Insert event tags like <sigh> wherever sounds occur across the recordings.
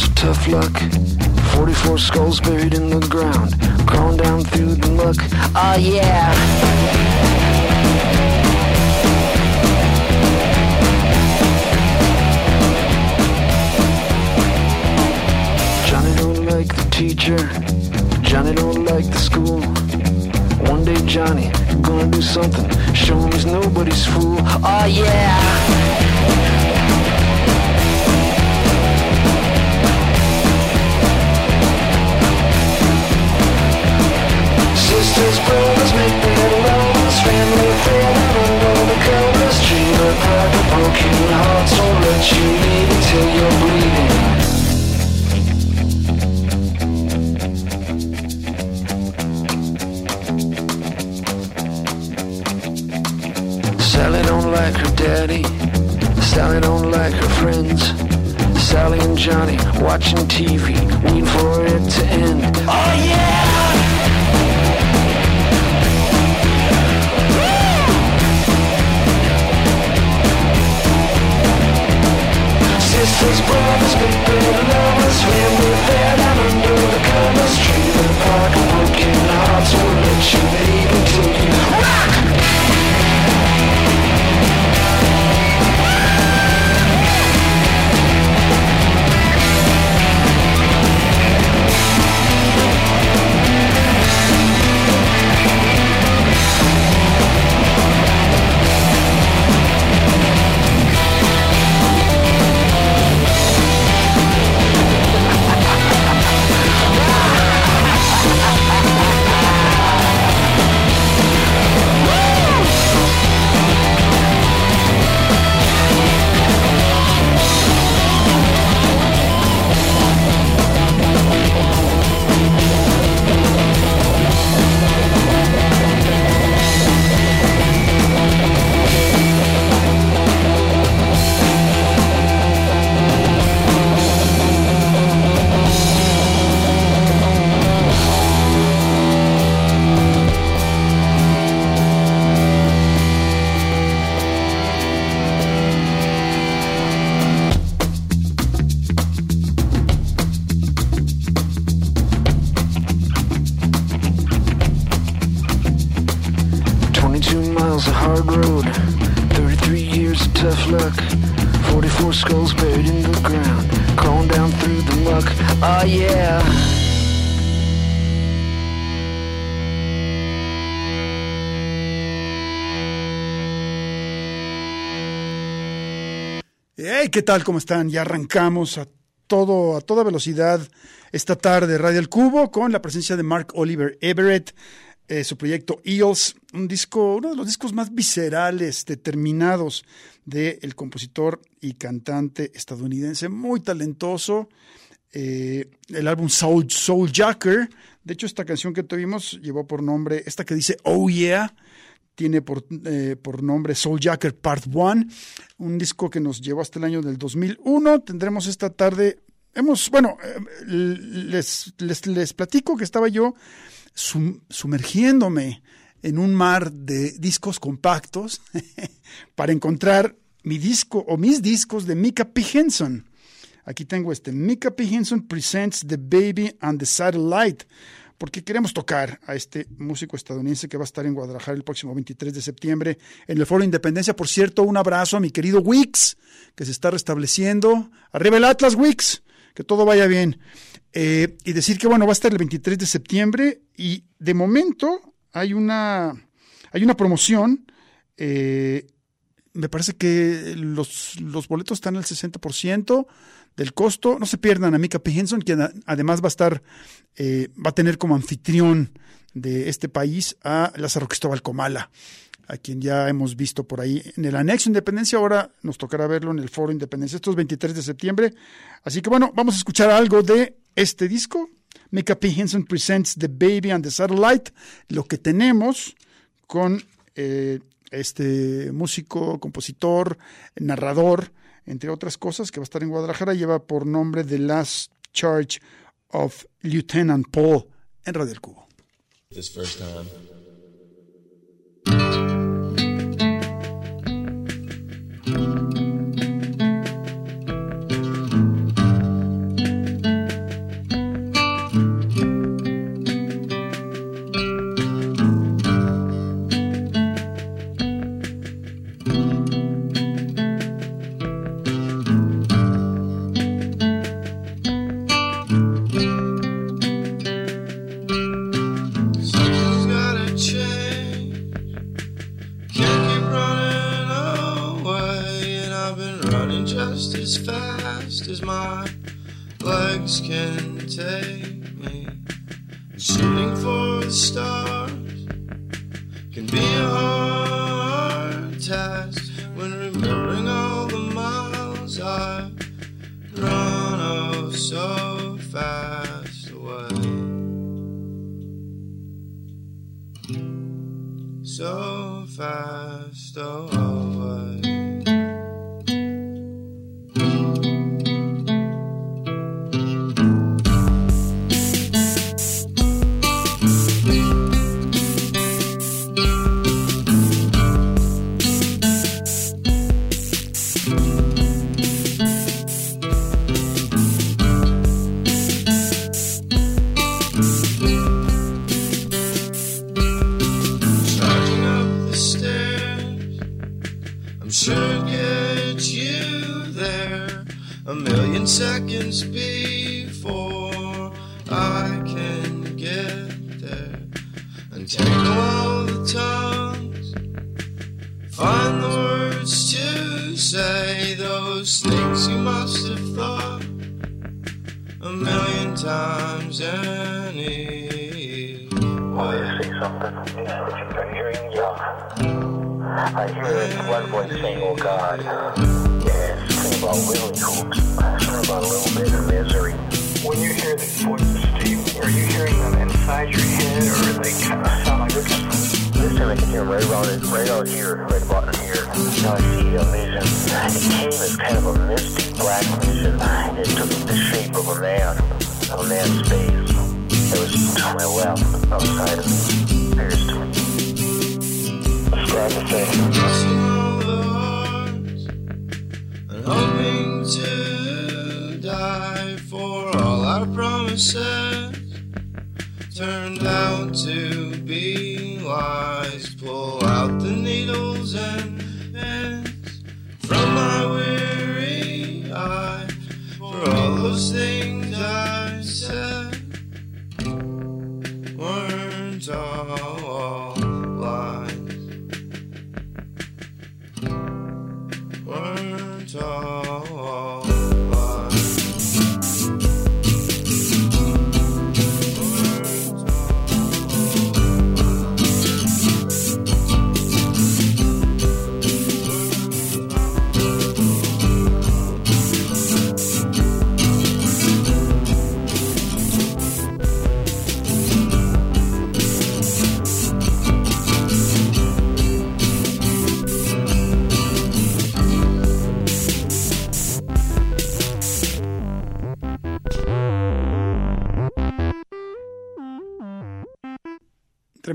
Years of tough luck, 44 skulls buried in the ground, crawling down through the muck. Oh yeah. Johnny don't like the teacher, Johnny don't like the school. One day Johnny gonna do something, show him he's nobody's fool. Oh yeah. Sisters, brothers, make their lovers Family failing under the covers Dream apart the broken hearts Won't let you leave until you're bleeding Sally don't like her daddy Sally don't like her friends. Sally and Johnny watching TV Waiting for it to end. Oh yeah! Sisters, brothers, big bad lovers Swim with that and under the covers Dream apart and broken hearts Won't let you leave until you rock Oh yeah. Hey, ¿qué tal? ¿Cómo están? Ya arrancamos a todo, a toda velocidad esta tarde Radio El Cubo con la presencia de Mark Oliver Everett, eh, su proyecto Eels, un disco, uno de los discos más viscerales, determinados del compositor y cantante estadounidense, muy talentoso. Eh, el álbum Soul, Jacker, de hecho esta canción que tuvimos llevó por nombre, esta que dice Oh Yeah, tiene por, eh, por nombre Soul Jacker Part 1, un disco que nos llevó hasta el año del 2001. Tendremos esta tarde, hemos, bueno, eh, les, les, les, platico que estaba yo sum, sumergiéndome en un mar de discos compactos <laughs> para encontrar mi disco o mis discos de Mika P. Henson. Aquí tengo este, Mika P. Henson Presents The Baby and the Satellite porque queremos tocar a este músico estadounidense que va a estar en Guadalajara el próximo 23 de septiembre en el Foro Independencia. Por cierto, un abrazo a mi querido Wix, que se está restableciendo. Arriba el Atlas, Wix, que todo vaya bien. Eh, y decir que, bueno, va a estar el 23 de septiembre y de momento hay una, hay una promoción. Eh, me parece que los, los boletos están al 60% del costo. No se pierdan a Mika P. Henson, quien además va a estar, eh, va a tener como anfitrión de este país a Lázaro Cristóbal Comala, a quien ya hemos visto por ahí en el anexo Independencia. Ahora nos tocará verlo en el Foro Independencia, estos 23 de septiembre. Así que bueno, vamos a escuchar algo de este disco. Mika P. Henson presents The Baby and the Satellite, lo que tenemos con eh, este músico, compositor, narrador, entre otras cosas, que va a estar en Guadalajara, lleva por nombre The Last Charge of Lieutenant Paul en Radio El Cubo. fast away. So fast away. say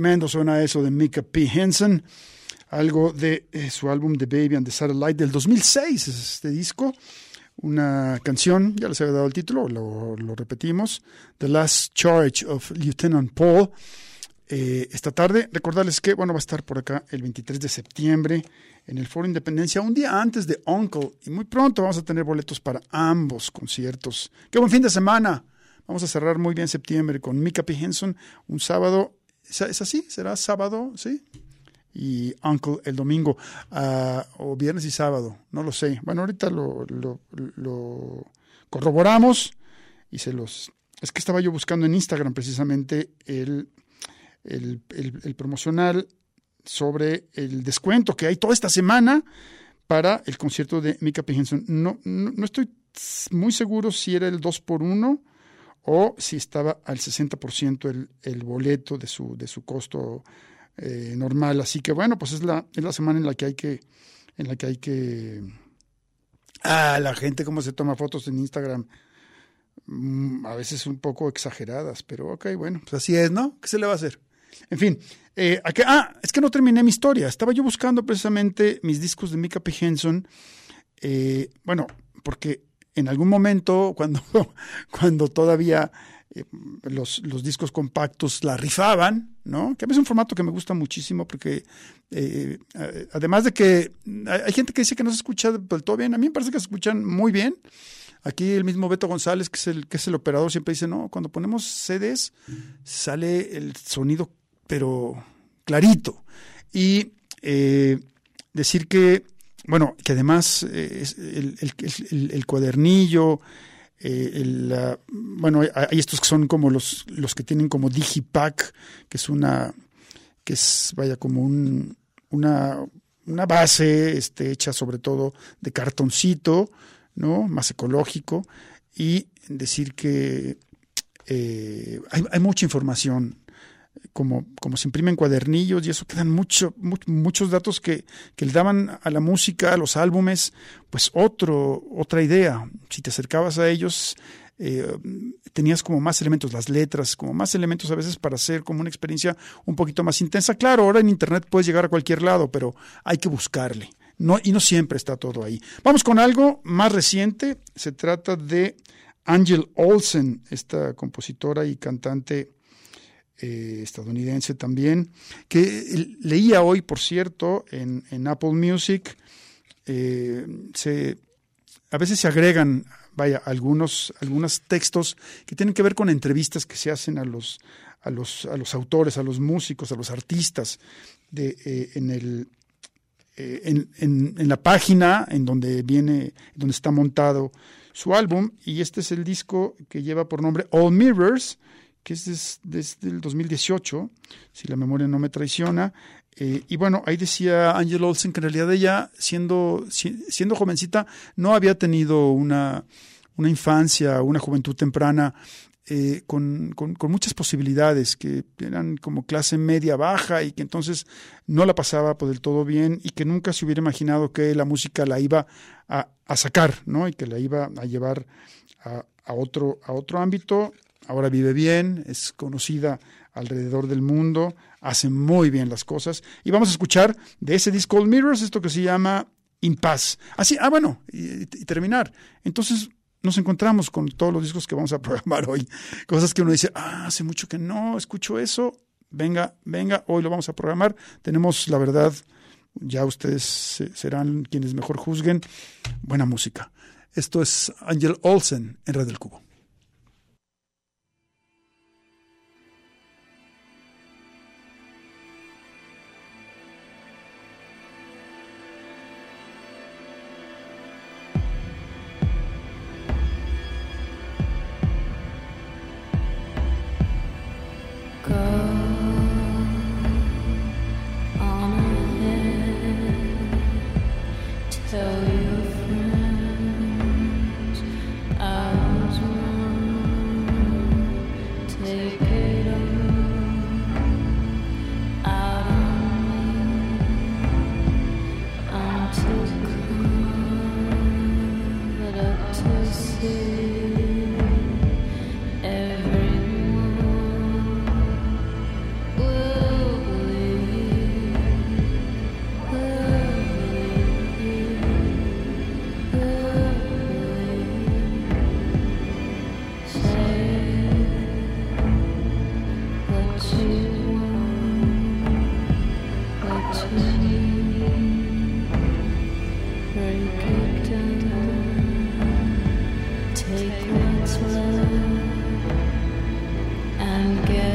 Tremendo suena eso de Mika P. Henson, algo de eh, su álbum The Baby and the Satellite del 2006, es este disco. Una canción, ya les había dado el título, lo, repetimos, The Last Charge of Lieutenant Paul. Eh, esta tarde, recordarles que, bueno, va a estar por acá el 23 de septiembre en el Foro Independencia, un día antes de Uncle, y muy pronto vamos a tener boletos para ambos conciertos. ¡Qué buen fin de semana! Vamos a cerrar muy bien septiembre con Mika P. Henson, un sábado ¿Es así? ¿Será sábado? ¿Sí? y Uncle el domingo, ah, o viernes y sábado, no lo sé. Bueno, ahorita lo, lo, lo corroboramos y se los... Es que estaba yo buscando en Instagram precisamente el, el, el, promocional sobre el descuento que hay toda esta semana para el concierto de Mika P. No, no, no, estoy muy seguro si era el 2 por 1 o si estaba al 60% el, el boleto de su, de su costo eh, normal. Así que bueno, pues es la, es la semana en la que hay que, en la que hay que ah, la gente cómo se toma fotos en Instagram. Mm, a veces un poco exageradas, pero ok, bueno, pues así es, ¿no? ¿Qué se le va a hacer? En fin, eh, ah, es que no terminé mi historia. Estaba yo buscando precisamente mis discos de Mika P. Henson. Eh, bueno, porque en algún momento, <laughs> cuando, cuando todavía eh, los, los, discos compactos la rifaban, ¿no? Que a mí es un formato que me gusta muchísimo porque eh, además de que hay, gente que dice que no se escucha del todo bien, a mí me parece que se escuchan muy bien. Aquí el mismo Beto González, que es el, que es el operador, siempre dice, no, cuando ponemos CDs sale el sonido, pero clarito. Y eh, decir que bueno, que además eh, es el, cuadernillo, eh, bueno, hay estos que son como los, los que tienen como Digipack, que es una, que es, vaya, como un, una, una base este, hecha sobre todo de cartoncito, ¿no? Más ecológico, y decir que eh, hay, hay mucha información como, como se imprimen cuadernillos y eso quedan mucho, muchos datos que, que, le daban a la música, a los álbumes, pues otro, otra idea. Si te acercabas a ellos, eh, tenías como más elementos, las letras, como más elementos a veces para hacer como una experiencia un poquito más intensa. Claro, ahora en Internet puedes llegar a cualquier lado, pero hay que buscarle. No, y no siempre está todo ahí. Vamos con algo más reciente. Se trata de Angel Olsen, esta compositora y cantante eh, estadounidense también, que leía hoy, por cierto, en, Apple Music, eh, a veces se agregan, vaya, algunos, algunos textos que tienen que ver con entrevistas que se hacen a los, a los, a los autores, a los músicos, a los artistas de, eh, en el en, en, la página en donde viene, donde está montado su álbum, y este es el disco que lleva por nombre All Mirrors, que es desde, el 2018, si la memoria no me traiciona. Eh, y bueno, ahí decía Angel Olsen que en realidad ella, siendo, siendo jovencita, no había tenido una, una infancia, una juventud temprana eh, con, con, muchas posibilidades, que eran como clase media baja y que entonces no la pasaba por del todo bien y que nunca se hubiera imaginado que la música la iba a, sacar, ¿no? Y que la iba a llevar a, otro, a otro ámbito ahora vive bien, es conocida alrededor del mundo, hace muy bien las cosas. Y vamos a escuchar de ese disco Old Mirrors, esto que se llama Impaz. Así, ah, bueno, y, terminar. Entonces nos encontramos con todos los discos que vamos a <laughs> programar hoy. Cosas que uno dice, ah, hace mucho que no escucho eso. Venga, venga, hoy lo vamos a programar. Tenemos, la verdad, ya ustedes serán quienes mejor juzguen, buena música. Esto es Angel Olsen en Red del Cubo. take what's mine and get.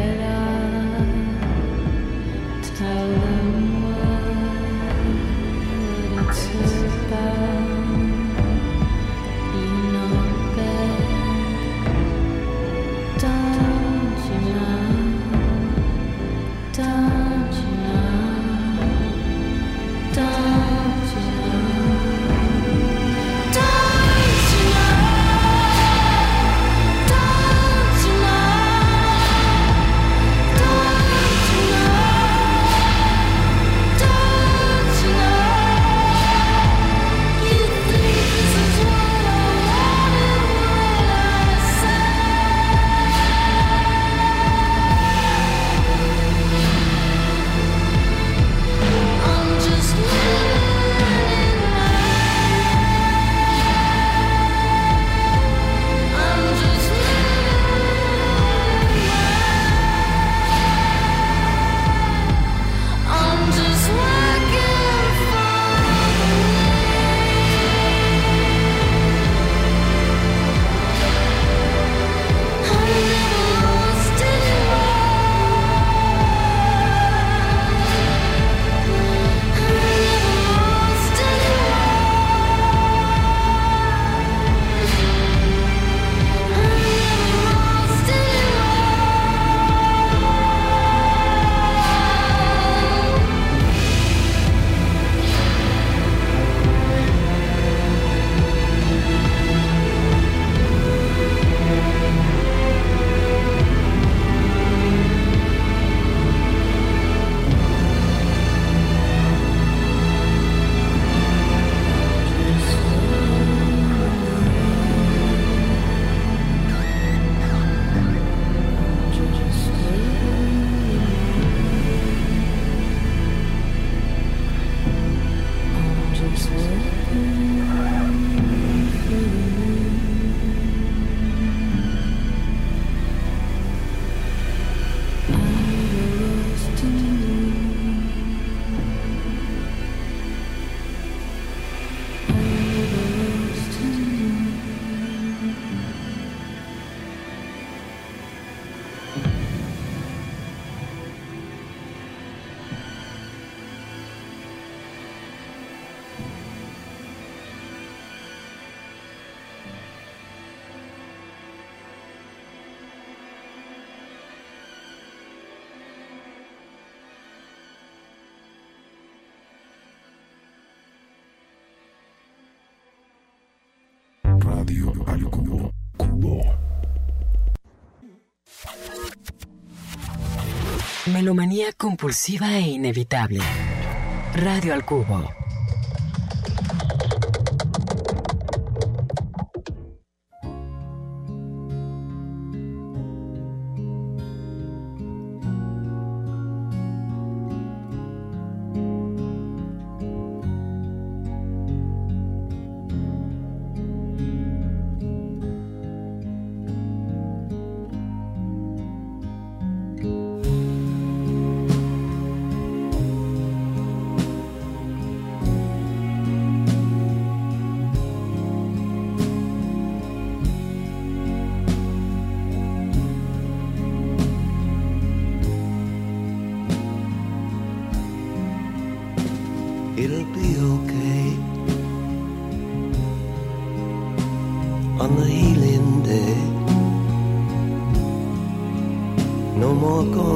Radio al Cubo. Cubo. Melomanía compulsiva e inevitable. Radio al Cubo.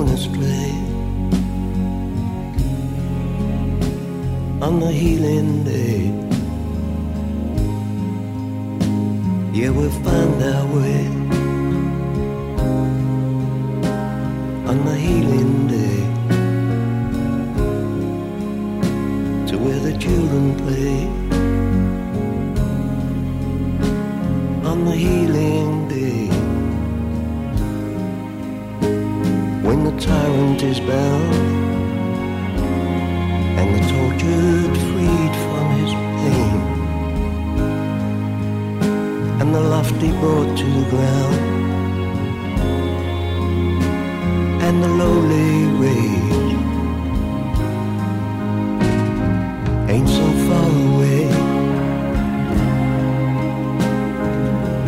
bonus play.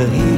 Paris.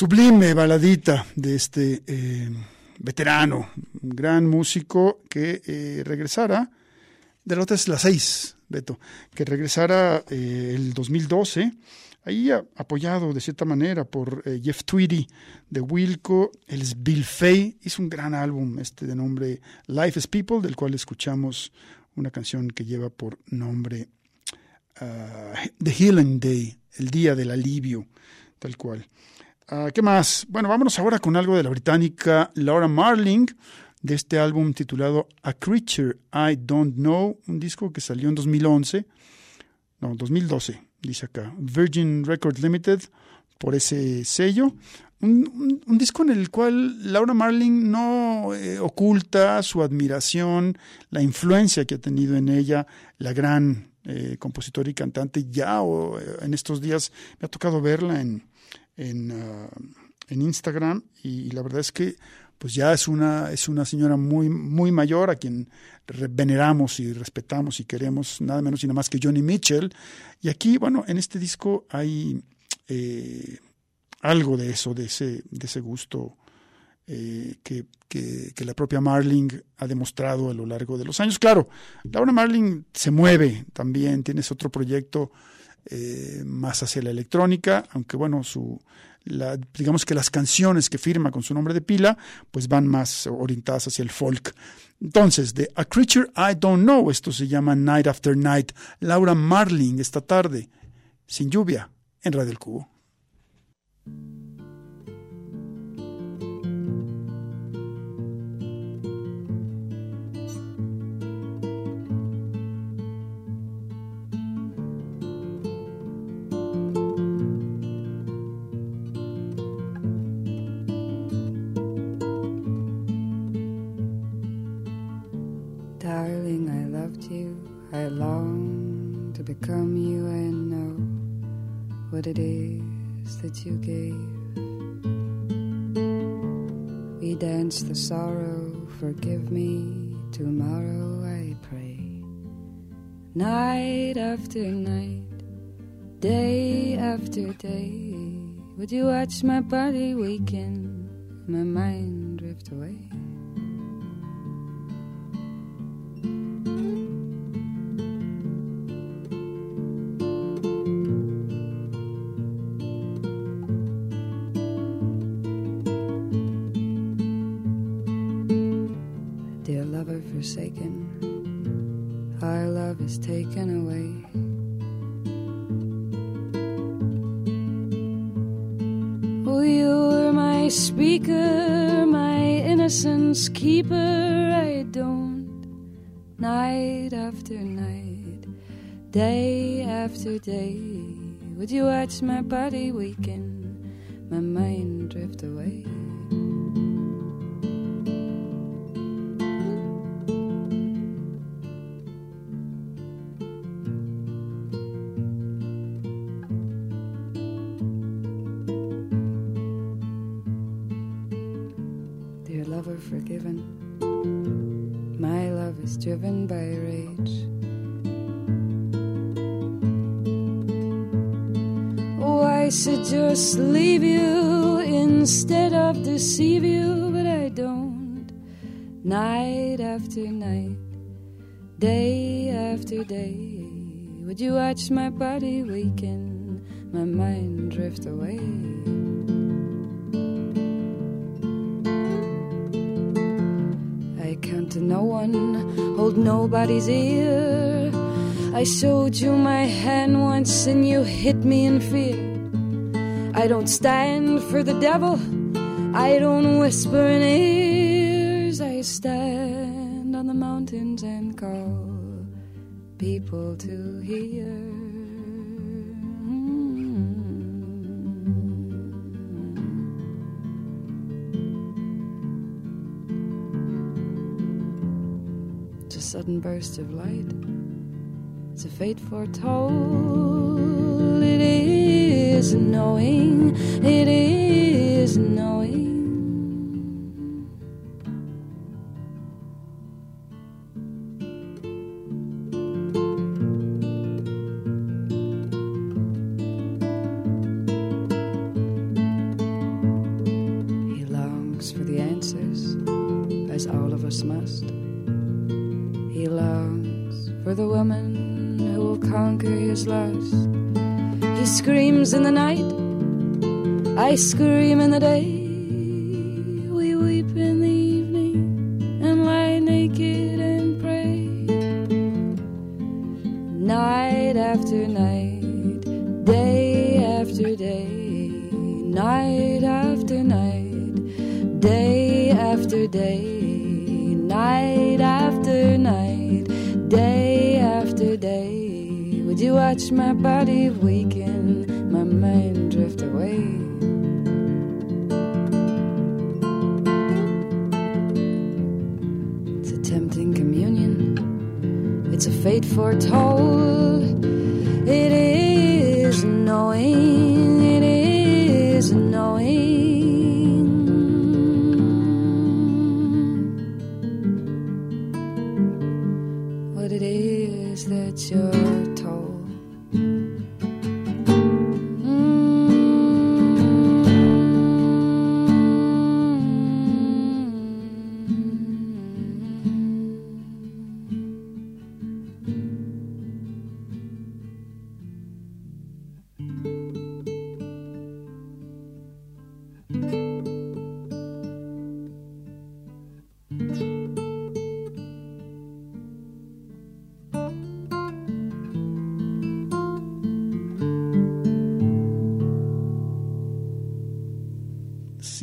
Sublime baladita de este eh, veterano, un gran músico que eh, regresara, de la otra es la 6, Beto, que regresara eh, el 2012, ahí apoyado de cierta manera por eh, Jeff Tweedy de Wilco, es Bill Fay, hizo un gran álbum este de nombre Life is People, del cual escuchamos una canción que lleva por nombre ah, The Healing Day, el día del alivio, tal cual. Ah, ¿Qué más? Bueno, vámonos ahora con algo de la británica Laura Marling, de este álbum titulado A Creature I Don't Know, un disco que salió en 2011, no, 2012, dice acá, Virgin Records Limited, por ese sello. Un, un- un disco en el cual Laura Marling no eh, oculta su admiración, la influencia que ha tenido en ella la gran eh, compositora y cantante. Ya o, eh, en estos días me ha tocado verla en, en, ah, en Instagram y la verdad es que pues ya es una, es una señora muy, muy mayor a quien veneramos y respetamos y queremos, nada menos y nada más que Johnny Mitchell. Y aquí, bueno, en este disco hay eh, algo de eso, de ese, de ese gusto eh, que, que, que la propia Marling ha demostrado a lo largo de los años. Claro, Laura Marling se mueve también, tienes otro proyecto eh, más hacia la electrónica, aunque bueno, su, la, digamos que las canciones que firma con su nombre de pila, pues van más orientadas hacia el folk. Entonces, de A Creature I Don't Know, esto se llama Night After Night, Laura Marling esta tarde, sin lluvia, en Radio El Cubo. Long to become you and know what it is that you gave. We dance the sorrow, forgive me. Tomorrow I pray. Night after night, day after day, would you watch my body weaken, my mind drift away? Night after night, day after day, would you watch my body weaken, my mind drift away? Leave you instead of deceive you, but I don't. Night after night, day after day, would you watch my body weaken, my mind drift away? I count to no one, hold nobody's ear. I showed you my hand once and you hit me in fear. I don't stand for the devil, I don't whisper in ears. I stand on the mountains and call people to hear. Hmm. A sudden burst of light. It's a fate foretold. It is knowing. It is I scream in the day.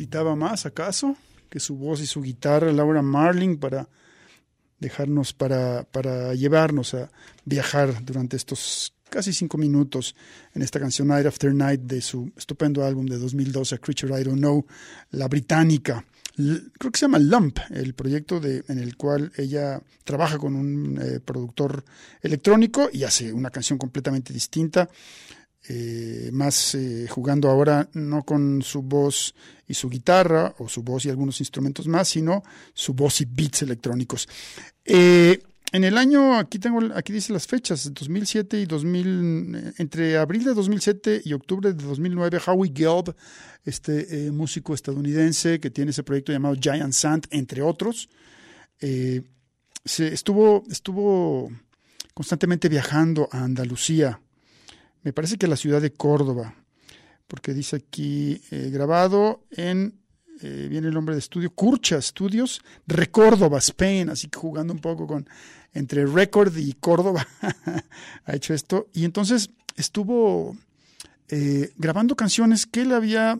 ¿Necesitaba más acaso que su voz y su guitarra, Laura Marling, para dejarnos, para, para llevarnos a viajar durante estos casi cinco minutos en esta canción Night After Night de su estupendo álbum de 2012, A Creature I Don't Know, la británica. Creo que se llama Lump, el proyecto de, en el cual ella trabaja con un eh, productor electrónico y hace una canción completamente distinta eh, más eh, jugando ahora no con su voz y su guitarra o su voz y algunos instrumentos más, sino su voz y beats electrónicos. Eh, en el año, aquí tengo, aquí dice las fechas, 2007 y 2000, eh, entre abril de 2007 y octubre de 2009, Howie Gelb, este músico estadounidense que tiene ese proyecto llamado Giant Sand, entre otros, estuvo, estuvo constantemente viajando a Andalucía, me parece que la ciudad de Córdoba, porque dice aquí eh, grabado en, eh, viene el nombre de estudio, Curcha Studios, Recórdoba, Spain, así que jugando un poco con entre Record y Córdoba <laughs> ha hecho esto. Y entonces estuvo eh, grabando canciones que él había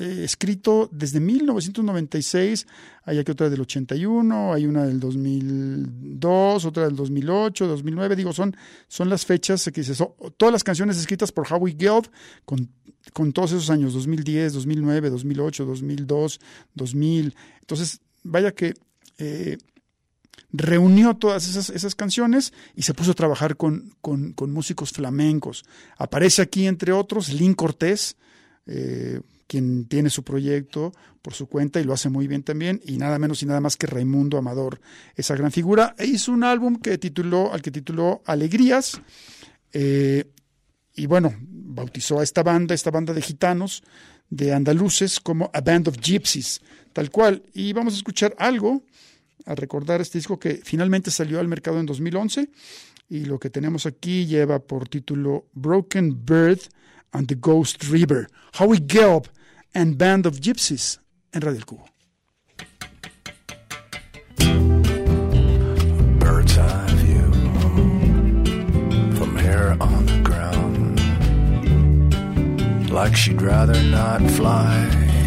eh, escrito desde 1996. Hay aquí otra del 81, hay una del 2002, otra del 2008, 2009. Digo, son, son las fechas que oh, todas las canciones escritas por Howie Gelb con, con todos esos años, 2010, 2009, 2008, 2002, 2000. Entonces, vaya que eh, reunió todas esas, canciones y se puso a trabajar con, músicos flamencos. Aparece aquí, entre otros, Lynn Cortés, eh, quien tiene su proyecto por su cuenta y lo hace muy bien también, y nada menos y nada más que Raimundo Amador, esa gran figura. E hizo un álbum que tituló, al que tituló Alegrías, eh, y bueno, bautizó a esta banda, esta banda de gitanos, de andaluces, como A Band of Gypsies, tal cual. Y vamos a escuchar algo a recordar este disco que finalmente salió al mercado en 2011 y lo que tenemos aquí lleva por título Broken Bird and the Ghost River, Howie Gelb and Band of Gypsies en Radio Cubo. Bird's eye view from on the ground, like she'd rather not fly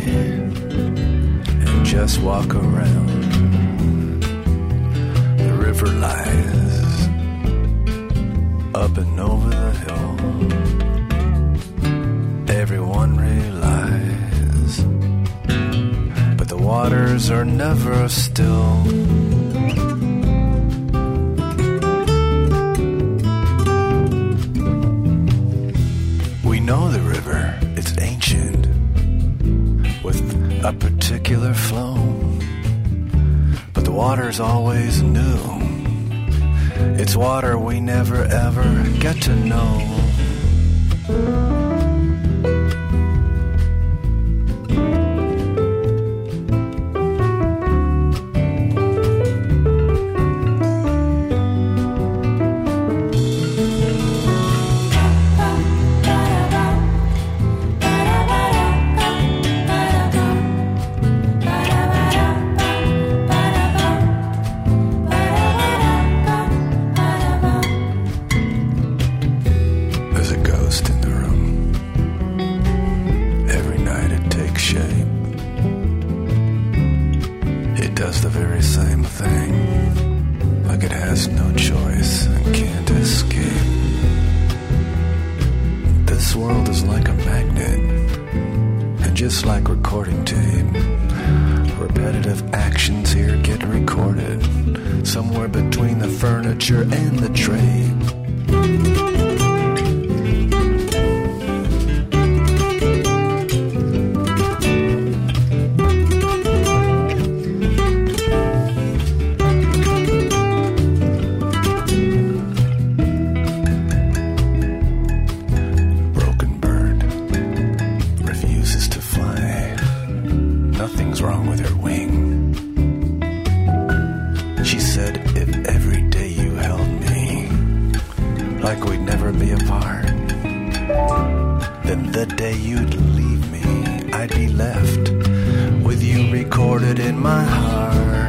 and just walk around. River lies up and over the hill. Everyone realizes, but the waters are never still. We know the river, it's ancient, with a particular flow water's always new. It's water we never ever get to know. like we'd never be apart. Then the day you'd leave me, I'd be left with you recorded in my heart.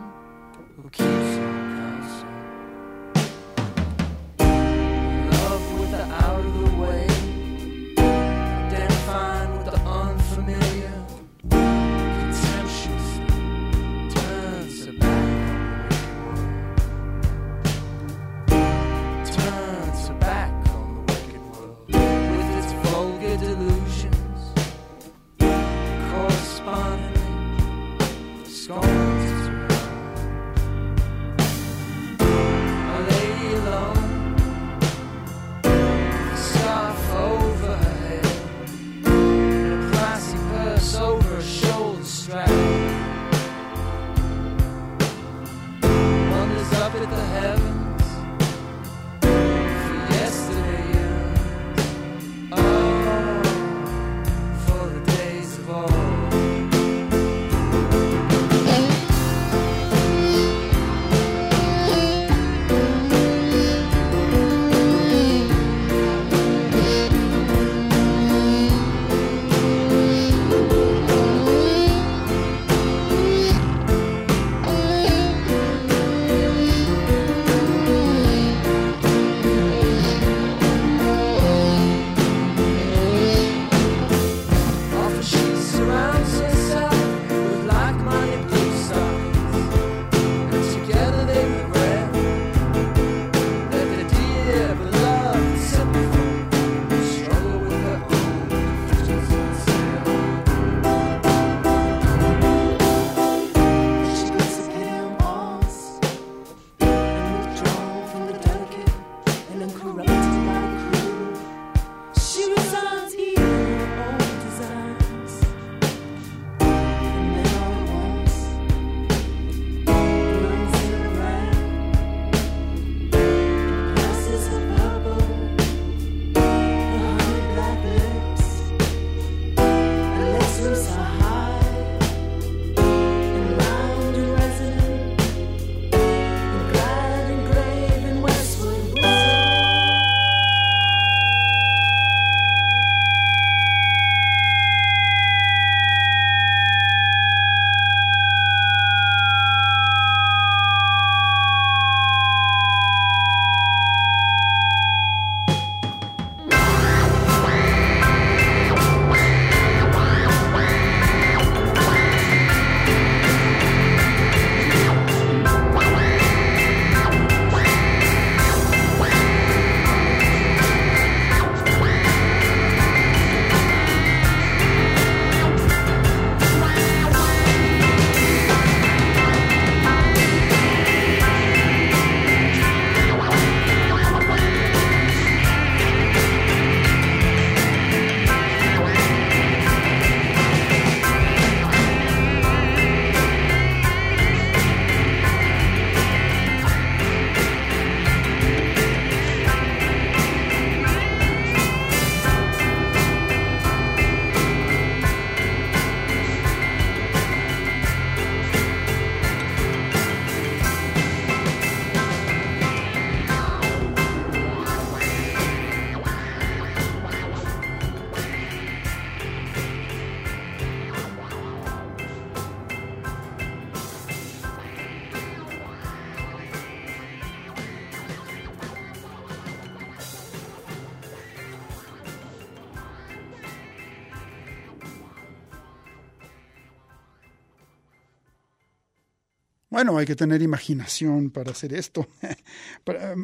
Bueno, hay que tener imaginación para hacer esto. <laughs> para,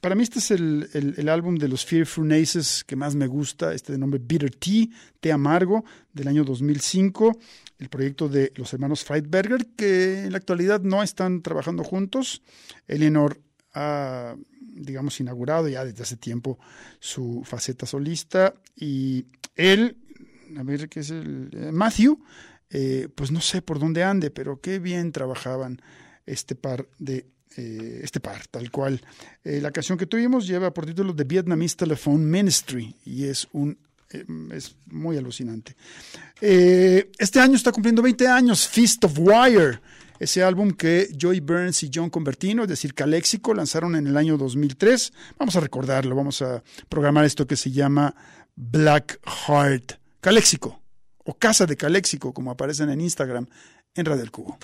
para- mí este es el, álbum de los Fearful Naces que más me gusta, este de nombre Bitter Tea, Té Amargo, del año 2005, el proyecto de los hermanos Friedberger, que en la actualidad no están trabajando juntos. Eleanor ha, digamos, inaugurado ya desde hace tiempo su faceta solista y él, a ver qué es el, eh, Matthew, eh, pues no sé por dónde ande, pero qué bien trabajaban este par de eh, este par, tal cual. Eh, la canción que tuvimos lleva por título The Vietnamese Telephone Ministry y es un es muy alucinante. Este año está cumpliendo 20 años Feast of Wire, ese álbum que Joy Burns y John Convertino, es decir, Caléxico, lanzaron en el año 2003. Vamos a recordarlo, vamos a programar esto que se llama Black Heart. Caléxico o Casa de Caléxico, como aparecen en Instagram en Radio El Cubo.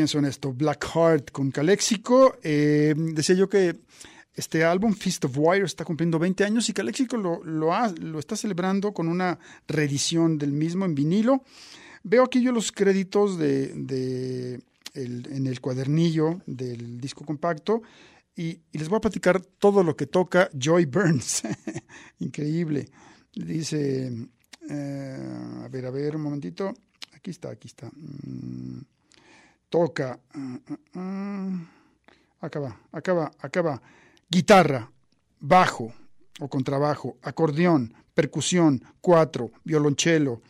Bien suena esto. Black Heart con Calexico. Eh, decía yo que este álbum, Feast of Wire, está cumpliendo 20 años y Calexico lo, lo, ha- lo está celebrando con una reedición del mismo en vinilo. Veo aquí yo los créditos de, de en el cuadernillo del disco compacto y, y les voy a platicar todo lo que toca Joy Burns. <laughs> Increíble. Dice, eh, a ver, a ver, un momentito. Aquí está, aquí está. Mm, toca. ah, ah, ah. acá va, acá va, acá va. Guitarra, bajo o contrabajo, acordeón, percusión, cuatro, violonchelo,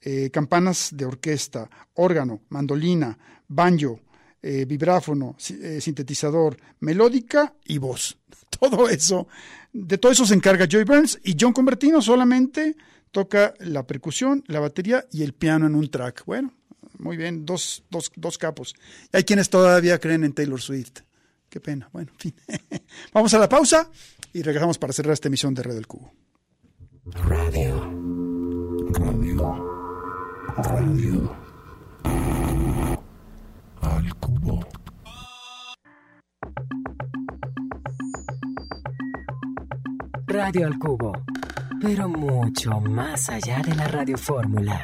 eh, campanas de orquesta, órgano, mandolina, banjo, eh, vibráfono, eh, sintetizador, melódica y voz. <laughs> Todo eso, de todo eso se encarga Joy Burns y John Convertino solamente toca la percusión, la batería y el piano en un track. Bueno, muy bien, dos, dos, dos capos. Y hay quienes todavía creen en Taylor Swift. Qué pena. Bueno, en fin. <laughs> Vamos a la pausa y regresamos para cerrar esta emisión de Red del Cubo. Radio. Radio. Radio. Al cubo. Radio al Cubo, pero mucho más allá de la radiofórmula.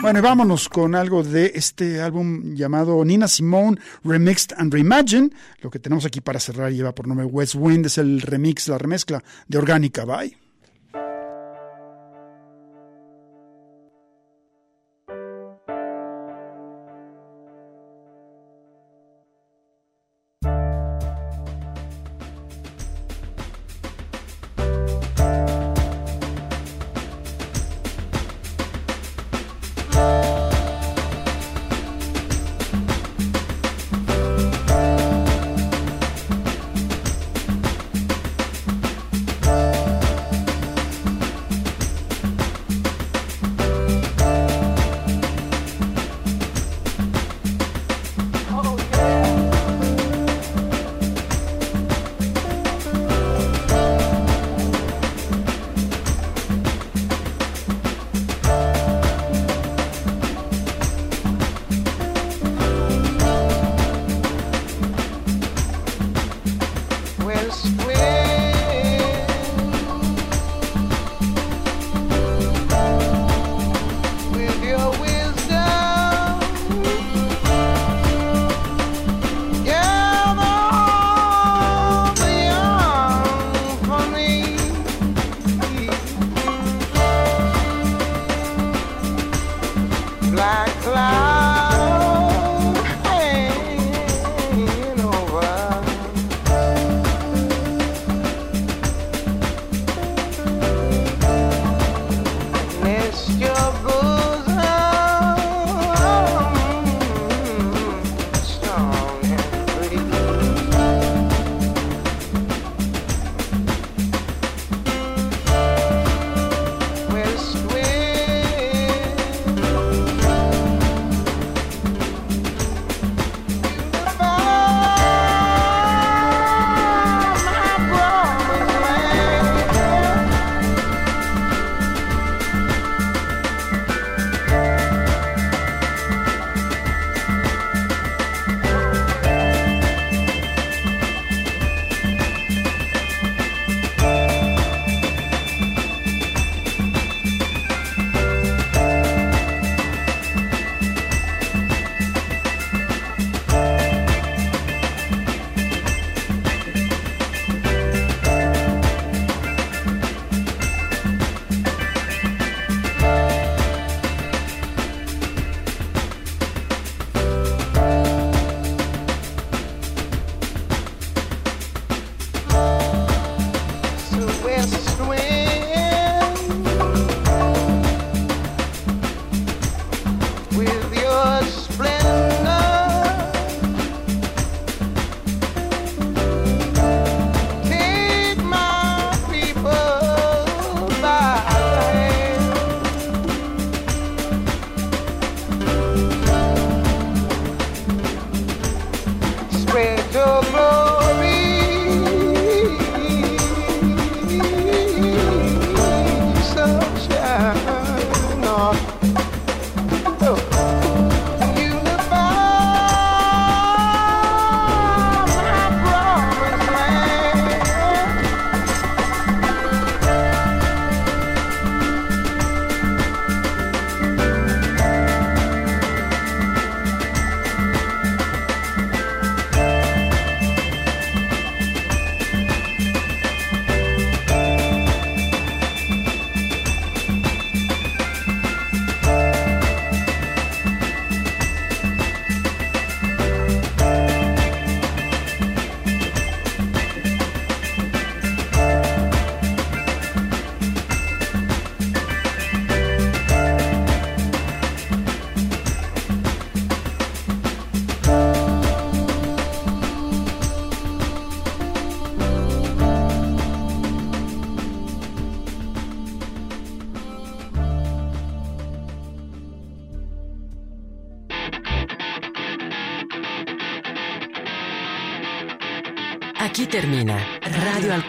Bueno, y vámonos con algo de este álbum llamado Nina Simone Remixed and Reimagined. Lo que tenemos aquí para cerrar lleva por nombre West Wind, es el remix, la remezcla de Orgánica. Bye.